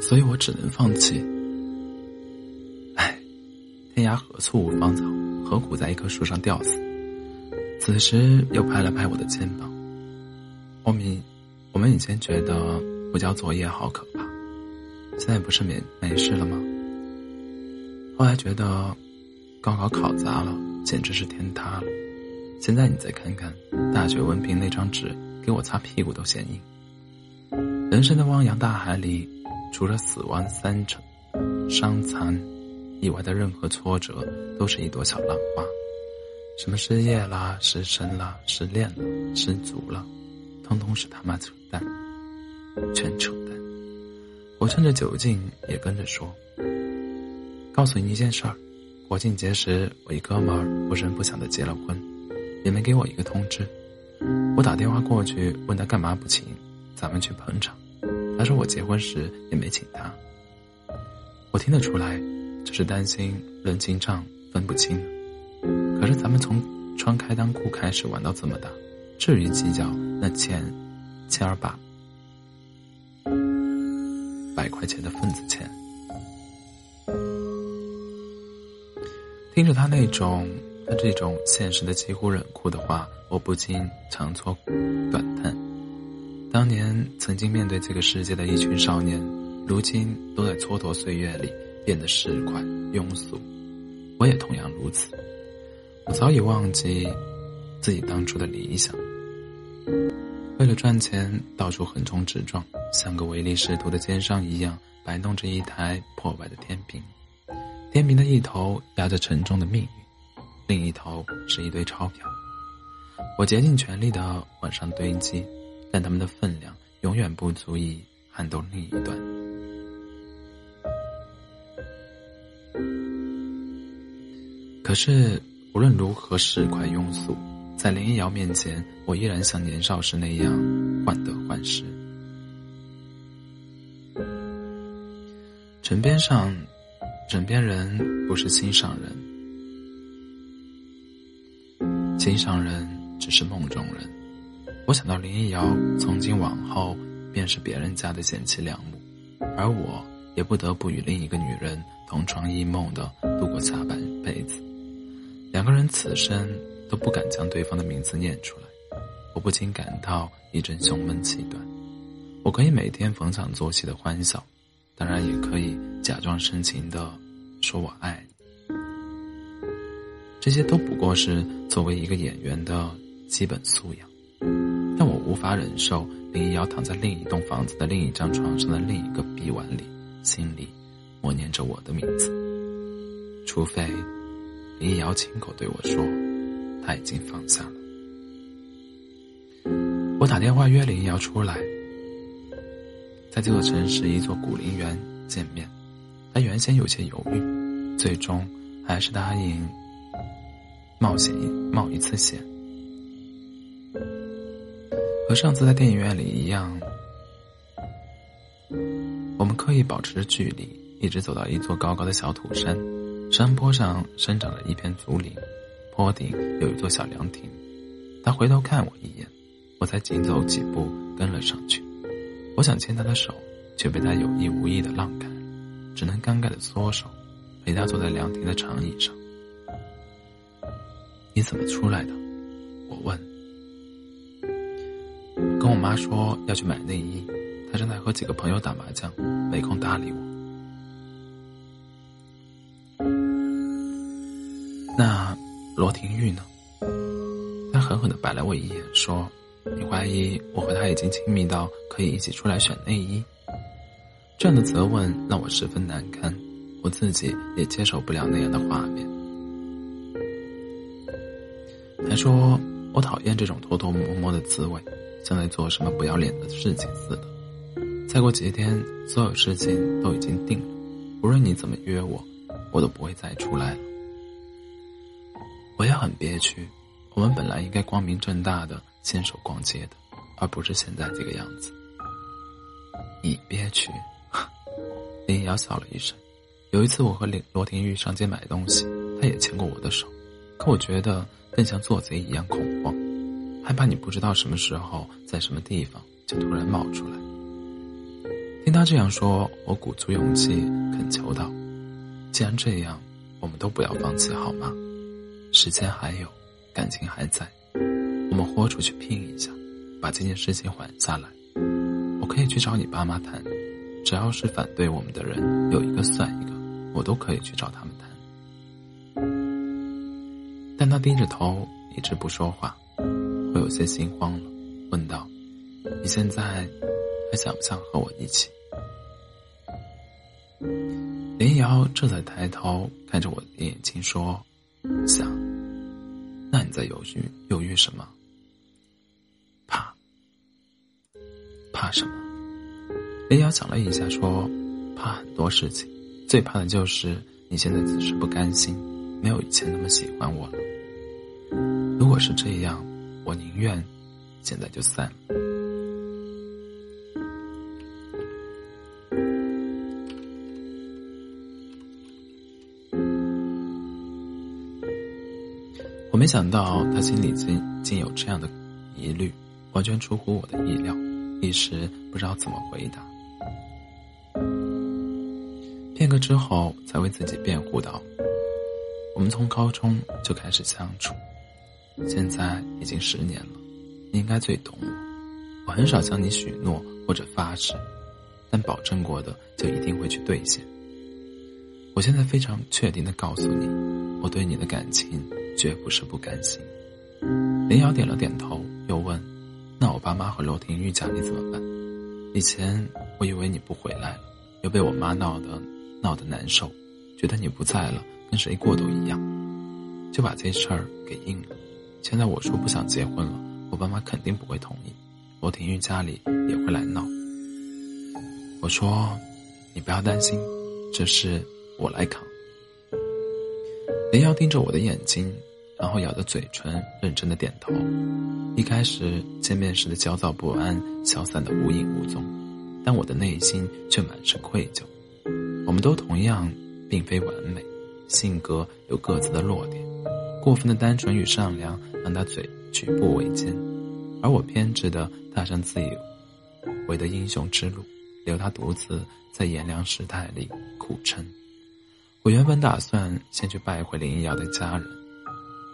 所以我只能放弃。唉，天涯何处无芳草，何苦在一棵树上吊死？此时又拍了拍我的肩膀。我们，我们以前觉得不交作业好可怕，现在不是没没事了吗？后来觉得高考考砸了，简直是天塌了。现在你再看看大学文凭那张纸，给我擦屁股都嫌硬。人生的汪洋大海里，除了死亡、三成、伤残以外的任何挫折，都是一朵小浪花。什么失业啦、失身啦、失恋啦、失足了，通通是他妈扯淡，全扯淡。我趁着酒劲也跟着说：“告诉你一件事儿，国庆节时我一哥们儿不声不响的结了婚。”也没给我一个通知，我打电话过去问他干嘛不请，咱们去捧场。他说我结婚时也没请他。我听得出来，就是担心人情账分不清。可是咱们从穿开裆裤开始玩到这么大，至于计较那千千儿八百块钱的份子钱？听着他那种。他这种现实的几乎冷酷的话，我不禁长搓短叹。当年曾经面对这个世界的一群少年，如今都在蹉跎岁月里变得市侩庸俗。我也同样如此。我早已忘记自己当初的理想，为了赚钱到处横冲直撞，像个唯利是图的奸商一样摆弄着一台破败的天平，天平的一头压着沉重的命运。另一头是一堆钞票，我竭尽全力的往上堆积，但他们的分量永远不足以撼动另一端。可是无论如何是块庸俗，在林一瑶面前，我依然像年少时那样患得患失。枕边上，枕边人不是心上人。心上人只是梦中人。我想到林一瑶从今往后便是别人家的贤妻良母，而我也不得不与另一个女人同床异梦的度过下半辈子。两个人此生都不敢将对方的名字念出来，我不禁感到一阵胸闷气短。我可以每天逢场作戏的欢笑，当然也可以假装深情的说我爱你。这些都不过是作为一个演员的基本素养，但我无法忍受林一瑶躺在另一栋房子的另一张床上的另一个臂弯里，心里默念着我的名字。除非林一瑶亲口对我说，他已经放下了。我打电话约林一瑶出来，在这座城市一座古陵园见面。他原先有些犹豫，最终还是答应。冒险冒一次险，和上次在电影院里一样，我们刻意保持着距离，一直走到一座高高的小土山，山坡上生长着一片竹林，坡顶有一座小凉亭。他回头看我一眼，我才紧走几步跟了上去。我想牵他的手，却被他有意无意的让开，只能尴尬的缩手，陪他坐在凉亭的长椅上。你怎么出来的？我问。我妈说要去买内衣，她正在和几个朋友打麻将，没空搭理我。那罗廷玉呢？他狠狠的白了我一眼，说：“你怀疑我和他已经亲密到可以一起出来选内衣？”这样的责问让我十分难堪，我自己也接受不了那样的画面。还说我讨厌这种偷偷摸摸的滋味，像在做什么不要脸的事情似的。再过几天，所有事情都已经定了，无论你怎么约我，我都不会再出来了。我也很憋屈，我们本来应该光明正大的牵手逛街的，而不是现在这个样子。你憋屈？林瑶笑了一声。有一次，我和林罗廷玉上街买东西，他也牵过我的手，可我觉得。更像做贼一样恐慌，害怕你不知道什么时候在什么地方就突然冒出来。听他这样说，我鼓足勇气恳求道：“既然这样，我们都不要放弃，好吗？时间还有，感情还在，我们豁出去拼一下，把这件事情缓下来。我可以去找你爸妈谈，只要是反对我们的人有一个算一个，我都可以去找他们谈。”但他低着头一直不说话，我有些心慌了，问道：“你现在还想不想和我一起？”林瑶这才抬头看着我的眼睛说：“想。”那你在犹豫犹豫什么？怕？怕什么？林瑶想了一下说：“怕很多事情，最怕的就是你现在只是不甘心，没有以前那么喜欢我了。如果是这样，我宁愿现在就散。”我没想到他心里竟竟有这样的疑虑，完全出乎我的意料，一时不知道怎么回答。片刻之后，才为自己辩护道：“我们从高中就开始相处，现在已经十年了，你应该最懂我。我很少向你许诺或者发誓，但保证过的就一定会去兑现。我现在非常确定的告诉你，我对你的感情。”绝不是不甘心。林瑶点了点头，又问：“那我爸妈和罗廷玉家里怎么办？以前我以为你不回来了，又被我妈闹得闹得难受，觉得你不在了，跟谁过都一样，就把这事儿给应了。现在我说不想结婚了，我爸妈肯定不会同意，罗廷玉家里也会来闹。我说：你不要担心，这事我来扛。”林瑶盯着我的眼睛，然后咬着嘴唇，认真的点头。一开始见面时的焦躁不安消散的无影无踪，但我的内心却满是愧疚。我们都同样并非完美，性格有各自的弱点，过分的单纯与善良让他嘴举步维艰，而我偏执的踏上自以为的英雄之路，留他独自在炎凉世态里苦撑。我原本打算先去拜会林瑶的家人，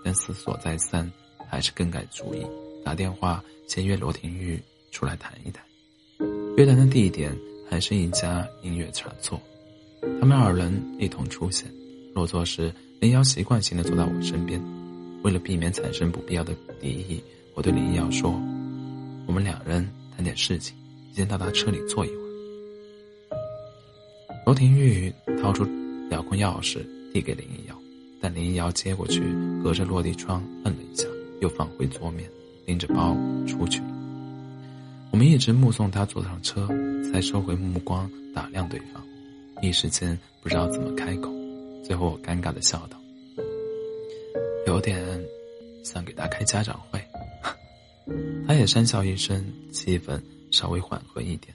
但思索再三，还是更改主意，打电话先约罗廷玉出来谈一谈。约谈的地点还是一家音乐茶座，他们二人一同出现。落座时，林瑶习惯性的坐在我身边，为了避免产生不必要的敌意，我对林瑶说：“我们两人谈点事情，先到他车里坐一会儿。”罗廷玉掏出。遥控钥匙递给林瑶，但林瑶接过去，隔着落地窗摁了一下，又放回桌面，拎着包出去了。我们一直目送他坐上车，才收回目光打量对方，一时间不知道怎么开口。最后我尴尬的笑道：“有点想给他开家长会。”他也讪笑一声，气氛稍微缓和一点。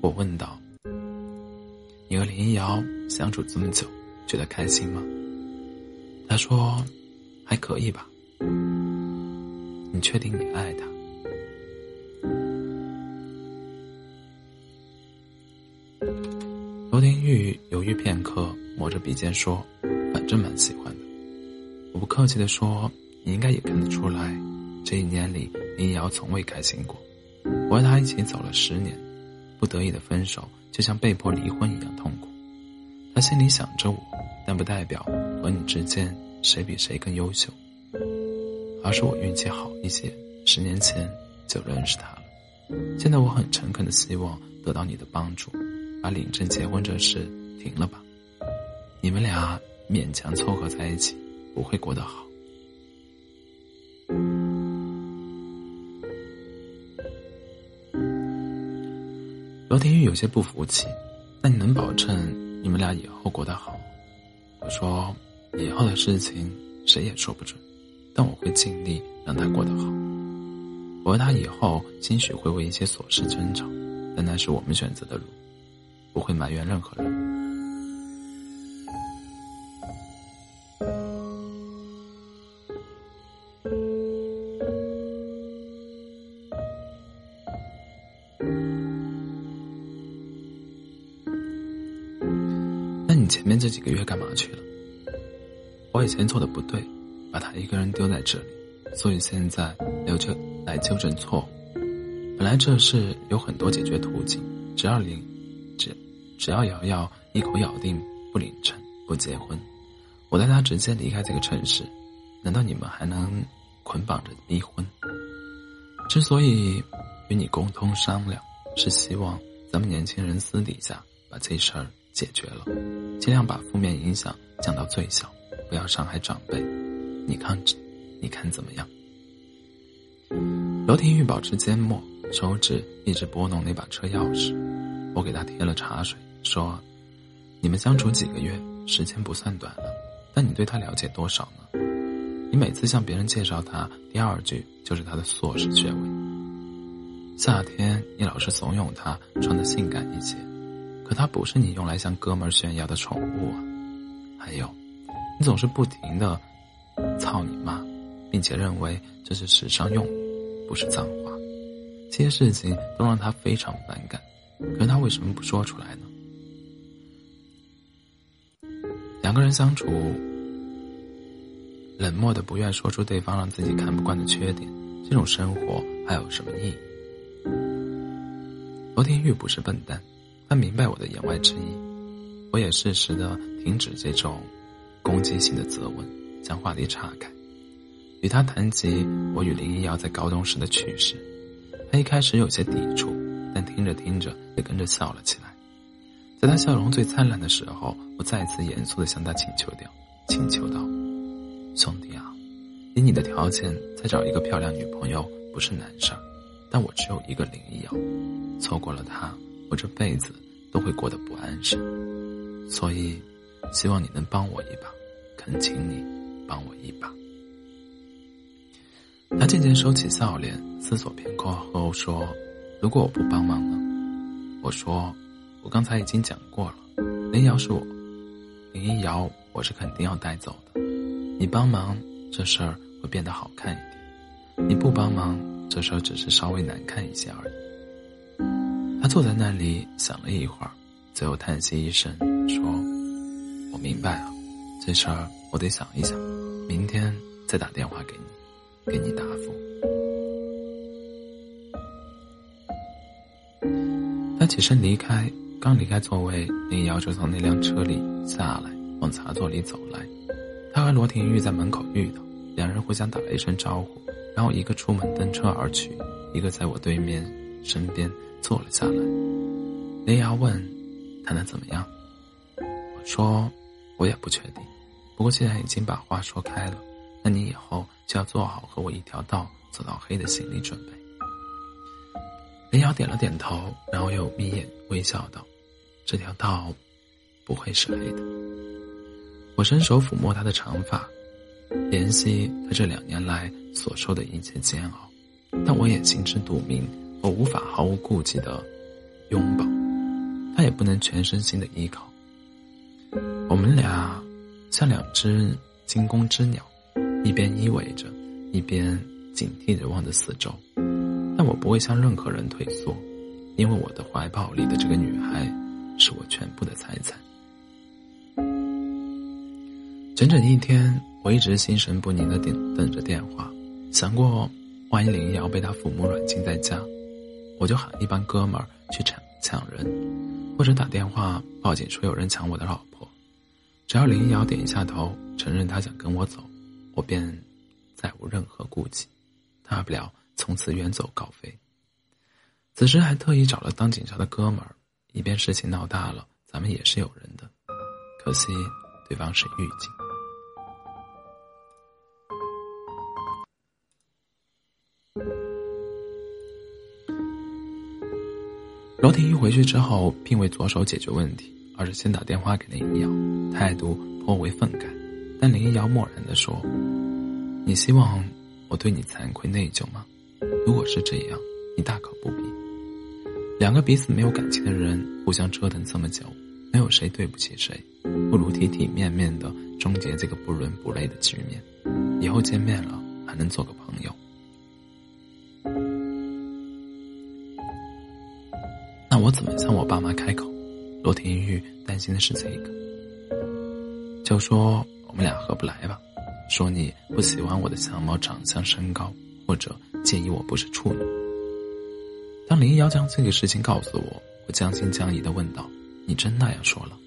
我问道。你和林瑶相处这么久，觉得开心吗？他说：“还可以吧。”你确定你爱他？玉犹豫片刻，抹着鼻尖说：“反正蛮喜欢的。”我不客气的说：“你应该也看得出来，这一年里林瑶从未开心过。我和他一起走了十年，不得已的分手。”就像被迫离婚一样痛苦，他心里想着我，但不代表和你之间谁比谁更优秀，而是我运气好一些，十年前就认识他了。现在我很诚恳的希望得到你的帮助，把领证结婚这事停了吧。你们俩勉强凑合在一起，不会过得好。罗天玉有些不服气，那你能保证你们俩以后过得好？我说，以后的事情谁也说不准，但我会尽力让他过得好。我和他以后兴许会为一些琐事争吵，但那是我们选择的路，不会埋怨任何人。那你前面这几个月干嘛去了？我以前做的不对把他一个人丢在这里所以现在留着来纠正错误。本来这事有很多解决途径只要灵只只要瑶瑶一口咬定不领证、不结婚，我带她直接离开这个城市。难道你们还能捆绑着离婚？之所以与你沟通商量，是希望咱们年轻人私底下把这事儿解决了，尽量把负面影响降到最小，不要伤害长辈。你看，你看怎么样？罗廷玉保持缄默，手指一直拨弄那把车钥匙。我给他添了茶水，说：“你们相处几个月，时间不算短了，但你对他了解多少呢？”你每次向别人介绍他，第二句就是他的硕士学位。夏天你老是怂恿他穿的性感一些，可他不是你用来向哥们炫耀的宠物啊！还有，你总是不停的操你妈，并且认为这是时尚用语，不是脏话。这些事情都让他非常反感，可他为什么不说出来呢？两个人相处。冷漠的不愿说出对方让自己看不惯的缺点，这种生活还有什么意义？罗天玉不是笨蛋，他明白我的言外之意。我也适时的停止这种攻击性的责问，将话题岔开，与他谈及我与林一瑶在高中时的趣事。他一开始有些抵触，但听着听着也跟着笑了起来。在他笑容最灿烂的时候，我再次严肃的向他请求掉，请求道。兄弟啊，以你的条件再找一个漂亮女朋友不是难事儿，但我只有一个林一瑶，错过了她，我这辈子都会过得不安生。所以，希望你能帮我一把，恳请你帮我一把。他渐渐收起笑脸，思索片刻后说：“如果我不帮忙呢？”我说：“我刚才已经讲过了，林瑶是我，林一瑶我是肯定要带走的。”你帮忙，这事儿会变得好看一点；你不帮忙，这事儿只是稍微难看一些而已。他坐在那里想了一会儿，最后叹息一声说：“我明白了，这事儿我得想一想，明天再打电话给你，给你答复。”起身离开，刚离开座位，林瑶就从那辆车里下来，往茶座里走来。他和罗廷玉在门口遇到，两人互相打了一声招呼，然后一个出门登车而去，一个在我对面身边坐了下来。林瑶问：“谈的怎么样？”我说：“我也不确定，不过既然已经把话说开了，那你以后就要做好和我一条道走到黑的心理准备。”林瑶点了点头，然后又眯眼微笑道：“这条道不会是黑的。”我伸手抚摸她的长发，怜惜她这两年来所受的一切煎熬，但我也心知肚明，我无法毫无顾忌的拥抱，他也不能全身心的依靠。我们俩像两只惊弓之鸟，一边依偎着，一边警惕着望着四周，我不会向任何人退缩，因为我的怀抱里的这个女孩，是我全部的财产。整整一天，我一直心神不宁的等等着电话，想过万一林瑶被他父母软禁在家，我就喊一帮哥们儿去抢抢人，或者打电话报警说有人抢我的老婆。只要林瑶点一下头，承认他想跟我走，我便再无任何顾忌，大不了从此远走高飞。此时还特意找了当警察的哥们儿，以便事情闹大了，咱们也是有人的。可惜对方是狱警。罗婷一回去之后，并未着手解决问题，而是先打电话给林一瑶，态度颇为愤慨。但林一瑶漠然地说：“你希望我对你惭愧内疚吗？如果是这样，你大可不必。两个彼此没有感情的人，互相折腾这么久，没有谁对不起谁，不如体体面面的终结这个不伦不类的局面。以后见面了，还能做个朋友。”那我怎么向我爸妈开口？罗天玉担心的是这个。就说我们俩合不来吧，说你不喜欢我的相貌、长相、身高，或者介意我不是处女。当林瑶将这个事情告诉我，我将信将疑的问道：“你真那样说了？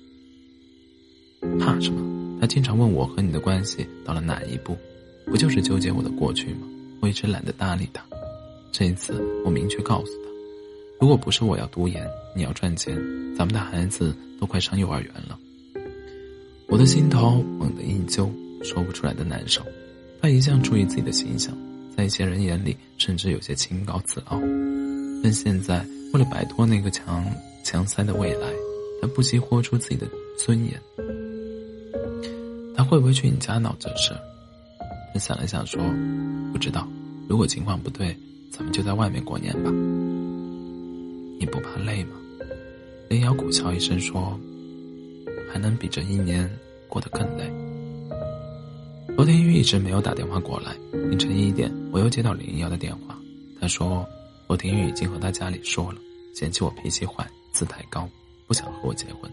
怕什么？他经常问我和你的关系到了哪一步，不就是纠结我的过去吗？我一直懒得搭理他。这一次，我明确告诉他，如果不是我要读研，你要赚钱，咱们的孩子都快上幼儿园了。”我的心头猛地一揪，说不出来的难受。他一向注意自己的形象，在一些人眼里甚至有些清高自傲。但现在为了摆脱那个强强塞的未来，他不惜豁出自己的尊严。他会不会去你家闹这事？他想了想说：“不知道。如果情况不对，咱们就在外面过年吧。你不怕累吗？”林瑶苦笑一声说。还能比这一年过得更累。罗天宇一直没有打电话过来。凌晨一点，我又接到林瑶的电话，他说罗天宇已经和他家里说了，嫌弃我脾气坏、姿态高，不想和我结婚。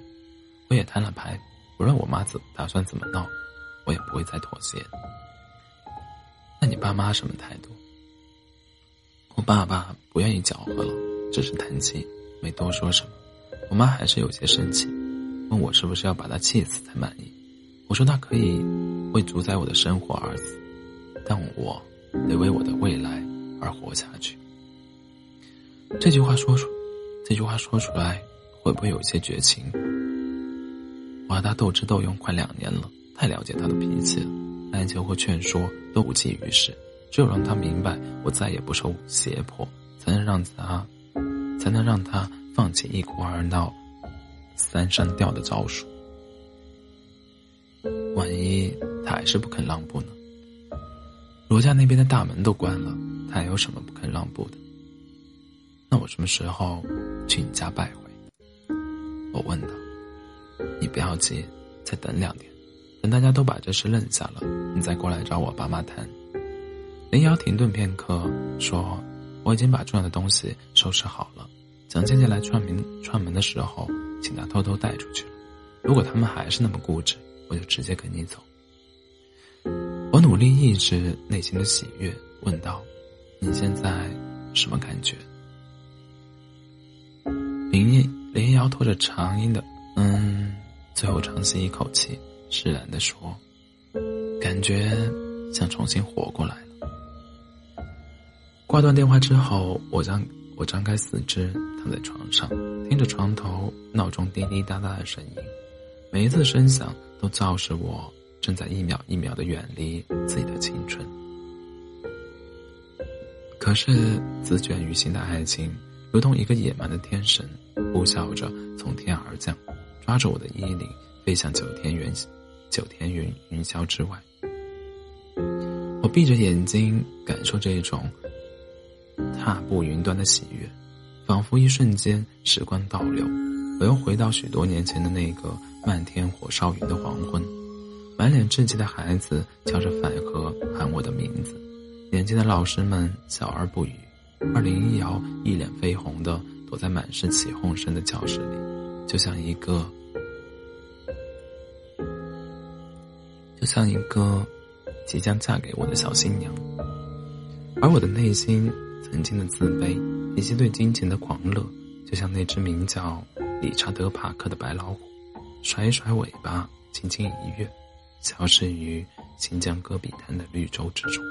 我也摊了牌，无论我妈怎打算怎么闹，我也不会再妥协。那你爸妈什么态度？我爸爸不愿意搅和了，只是叹气，没多说什么。我妈还是有些生气。问我是不是要把他气死才满意？我说他可以为主宰我的生活而死，但我得为我的未来而活下去。这句话说出，这句话说出来会不会有些绝情？我和他斗智斗勇快两年了，太了解他的脾气了，哀求和劝说都无济于事。只有让他明白我再也不受胁迫，才能让他，才能让他放弃一哭二闹。三上吊的招数，万一他还是不肯让步呢？罗家那边的大门都关了，他还有什么不肯让步的？那我什么时候去你家拜会？我问道。你不要急，再等两天，等大家都把这事认下了，你再过来找我爸妈谈。林瑶停顿片刻，说：“我已经把重要的东西收拾好了，蒋倩倩来串门串门的时候。”请他偷偷带出去了。如果他们还是那么固执，我就直接跟你走。我努力抑制内心的喜悦，问道：“你现在什么感觉？”林毅林瑶拖着长音的“嗯”，最后长吸一口气，释然的说：“感觉像重新活过来了。”挂断电话之后，我将。我张开四肢，躺在床上，听着床头闹钟滴滴答答的声音，每一次声响都昭示我正在一秒一秒的远离自己的青春。可是，自卷于心的爱情，如同一个野蛮的天神，呼啸着从天而降，抓着我的衣领，飞向九天云九天云云霄之外。我闭着眼睛，感受这种。踏步云端的喜悦，仿佛一瞬间时光倒流，我又回到许多年前的那个漫天火烧云的黄昏。满脸稚气的孩子敲着饭盒喊我的名字，年轻的老师们笑而不语，而林一瑶一脸绯红的躲在满是起哄声的教室里，就像一个，就像一个即将嫁给我的小新娘，而我的内心。曾经的自卑，以及对金钱的狂热，就像那只名叫理查德·帕克的白老虎，甩一甩尾巴，轻轻一跃，消失于新疆戈壁滩的绿洲之中。